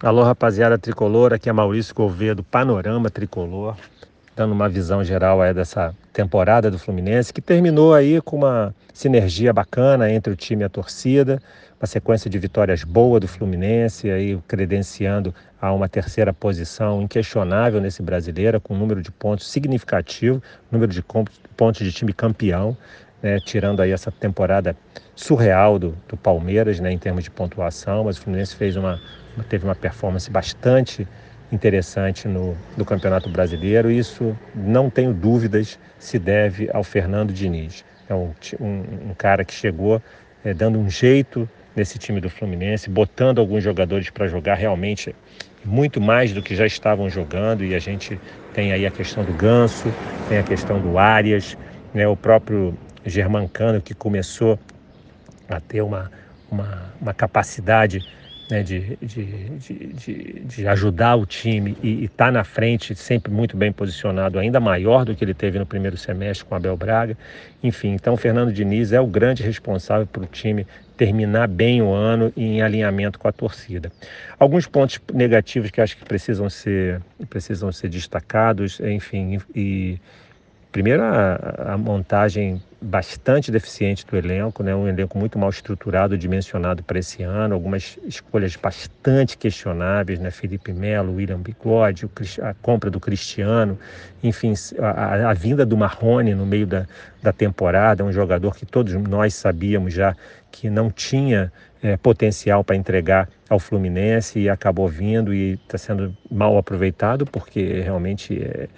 Alô, rapaziada tricolor, aqui é Maurício Gouveia do Panorama Tricolor, dando uma visão geral aí dessa temporada do Fluminense, que terminou aí com uma sinergia bacana entre o time e a torcida, uma sequência de vitórias boa do Fluminense, aí credenciando a uma terceira posição inquestionável nesse brasileiro, com um número de pontos significativo, número de pontos de time campeão, né, tirando aí essa temporada surreal do, do Palmeiras né, em termos de pontuação, mas o Fluminense fez uma, teve uma performance bastante interessante no, no Campeonato Brasileiro. Isso, não tenho dúvidas, se deve ao Fernando Diniz. É um, um, um cara que chegou é, dando um jeito nesse time do Fluminense, botando alguns jogadores para jogar realmente muito mais do que já estavam jogando. E a gente tem aí a questão do Ganso, tem a questão do Arias, né, o próprio Germancano que começou a ter uma, uma, uma capacidade né, de, de, de, de, ajudar o time e estar tá na frente, sempre muito bem posicionado, ainda maior do que ele teve no primeiro semestre com Abel Braga. Enfim, então o Fernando Diniz é o grande responsável para o time terminar bem o ano e em alinhamento com a torcida. Alguns pontos negativos que acho que precisam ser, precisam ser destacados, enfim, e primeiro a, a montagem bastante deficiente do elenco, né? um elenco muito mal estruturado, dimensionado para esse ano, algumas escolhas bastante questionáveis, né? Felipe Melo, William Bigode, a compra do Cristiano, enfim, a, a vinda do Marrone no meio da, da temporada, um jogador que todos nós sabíamos já que não tinha é, potencial para entregar ao Fluminense e acabou vindo e está sendo mal aproveitado porque realmente é,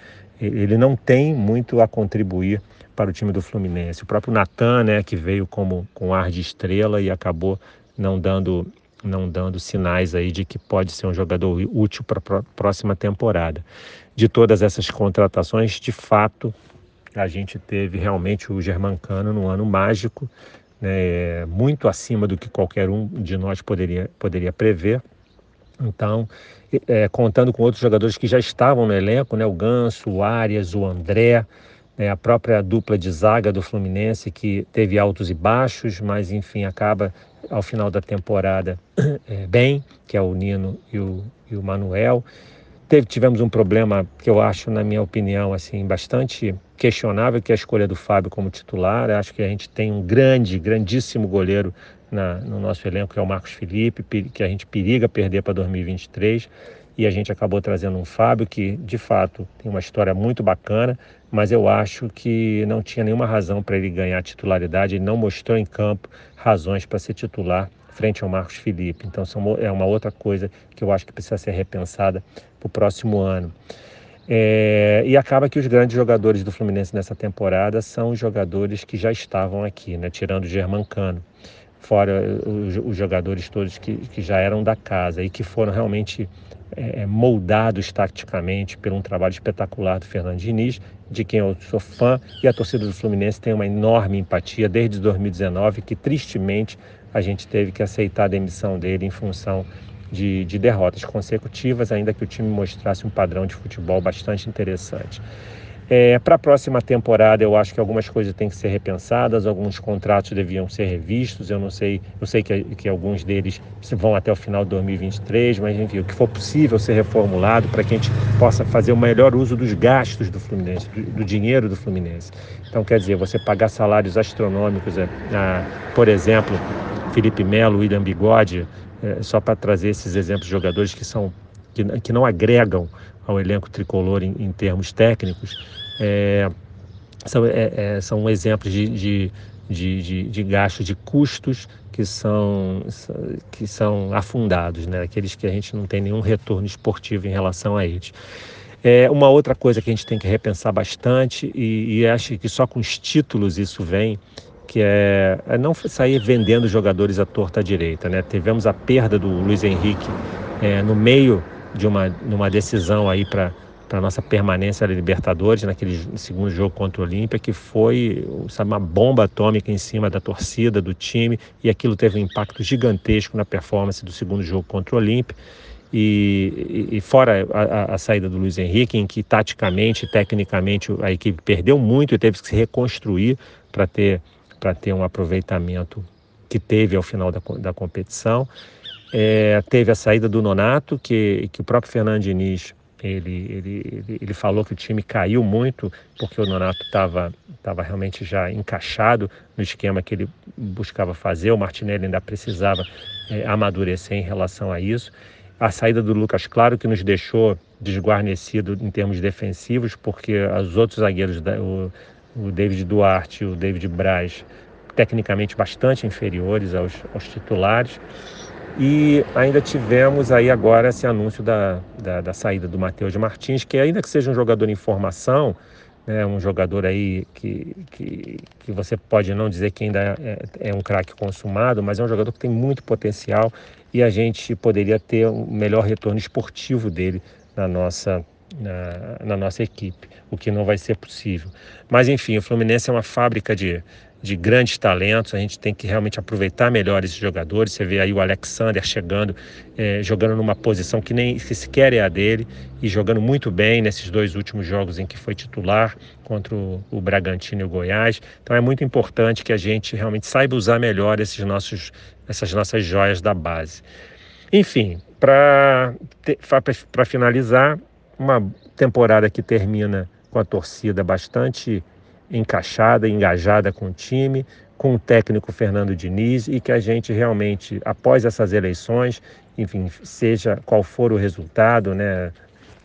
ele não tem muito a contribuir para o time do Fluminense. O próprio Natan, né, que veio como com ar de estrela e acabou não dando não dando sinais aí de que pode ser um jogador útil para a próxima temporada. De todas essas contratações, de fato, a gente teve realmente o Germancano num ano mágico, né, muito acima do que qualquer um de nós poderia, poderia prever. Então, é, contando com outros jogadores que já estavam no elenco, né, o Ganso, o Arias, o André, é a própria dupla de zaga do Fluminense que teve altos e baixos, mas enfim acaba ao final da temporada é, bem, que é o Nino e o, e o Manuel. Teve, tivemos um problema que eu acho, na minha opinião, assim, bastante questionável, que é a escolha do Fábio como titular. Eu acho que a gente tem um grande, grandíssimo goleiro na, no nosso elenco, que é o Marcos Felipe, que a gente periga perder para 2023 e a gente acabou trazendo um Fábio que, de fato, tem uma história muito bacana, mas eu acho que não tinha nenhuma razão para ele ganhar titularidade, ele não mostrou em campo razões para ser titular frente ao Marcos Felipe. Então é uma outra coisa que eu acho que precisa ser repensada para o próximo ano. É, e acaba que os grandes jogadores do Fluminense nessa temporada são os jogadores que já estavam aqui, né? tirando o Germancano, fora os, os jogadores todos que, que já eram da casa e que foram realmente é, é, moldados taticamente por um trabalho espetacular do Fernando Diniz, de quem eu sou fã, e a torcida do Fluminense tem uma enorme empatia desde 2019, que tristemente a gente teve que aceitar a demissão dele em função de, de derrotas consecutivas, ainda que o time mostrasse um padrão de futebol bastante interessante. É, Para a próxima temporada, eu acho que algumas coisas têm que ser repensadas, alguns contratos deviam ser revistos. Eu não sei, eu sei que, que alguns deles vão até o final de 2023, mas enfim, o que for possível ser reformulado para que a gente possa fazer o melhor uso dos gastos do Fluminense, do, do dinheiro do Fluminense. Então, quer dizer, você pagar salários astronômicos, é, a, por exemplo, Felipe Melo, William Bigode, é, só para trazer esses exemplos de jogadores que são que, que não agregam ao elenco tricolor em, em termos técnicos, é, são, é, é, são exemplos de, de, de, de, de gastos, de custos que são, que são afundados, né? aqueles que a gente não tem nenhum retorno esportivo em relação a eles. É, uma outra coisa que a gente tem que repensar bastante, e, e acho que só com os títulos isso vem, que é, é não sair vendendo jogadores à torta à direita. Né? Tivemos a perda do Luiz Henrique é, no meio de uma, decisão aí para para nossa permanência na Libertadores, naquele segundo jogo contra o Olímpia, que foi sabe, uma bomba atômica em cima da torcida, do time, e aquilo teve um impacto gigantesco na performance do segundo jogo contra o Olímpia. E, e, fora a, a, saída do Luiz Henrique, em que taticamente, tecnicamente, a equipe perdeu muito e teve que se reconstruir para ter, ter um aproveitamento que teve ao final da, da competição. É, teve a saída do Nonato, que, que o próprio Fernando Diniz ele, ele, ele, falou que o time caiu muito porque o Nonato estava tava realmente já encaixado no esquema que ele buscava fazer. O Martinelli ainda precisava é, amadurecer em relação a isso. A saída do Lucas Claro, que nos deixou desguarnecido em termos defensivos, porque os outros zagueiros, o, o David Duarte e o David Braz, tecnicamente bastante inferiores aos, aos titulares. E ainda tivemos aí agora esse anúncio da, da, da saída do Matheus Martins, que ainda que seja um jogador em formação, né, um jogador aí que, que, que, você pode não dizer que ainda é, é um craque consumado, mas é um jogador que tem muito potencial e a gente poderia ter um melhor retorno esportivo dele na nossa, na, na nossa equipe, o que não vai ser possível. Mas enfim, o Fluminense é uma fábrica de, de grandes talentos, a gente tem que realmente aproveitar melhor esses jogadores. Você vê aí o Alexander chegando, é, jogando numa posição que nem que sequer é a dele e jogando muito bem nesses dois últimos jogos em que foi titular contra o, o Bragantino e o Goiás. Então é muito importante que a gente realmente saiba usar melhor esses nossos, essas nossas joias da base. Enfim, para finalizar, uma temporada que termina com a torcida bastante encaixada, engajada com o time, com o técnico Fernando Diniz e que a gente realmente, após essas eleições, enfim, seja qual for o resultado, né,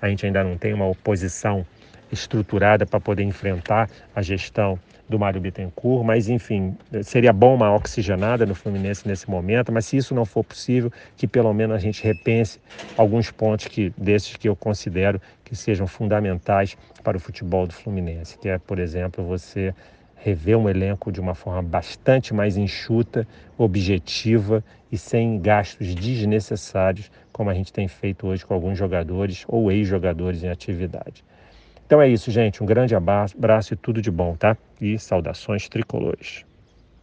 a gente ainda não tem uma oposição estruturada para poder enfrentar a gestão do Mário Bittencourt, mas enfim, seria bom uma oxigenada no Fluminense nesse momento, mas se isso não for possível, que pelo menos a gente repense alguns pontos que desses que eu considero que sejam fundamentais para o futebol do Fluminense, que é, por exemplo, você rever um elenco de uma forma bastante mais enxuta, objetiva e sem gastos desnecessários, como a gente tem feito hoje com alguns jogadores ou ex-jogadores em atividade. Então é isso, gente. Um grande abraço e tudo de bom, tá? E saudações tricolores.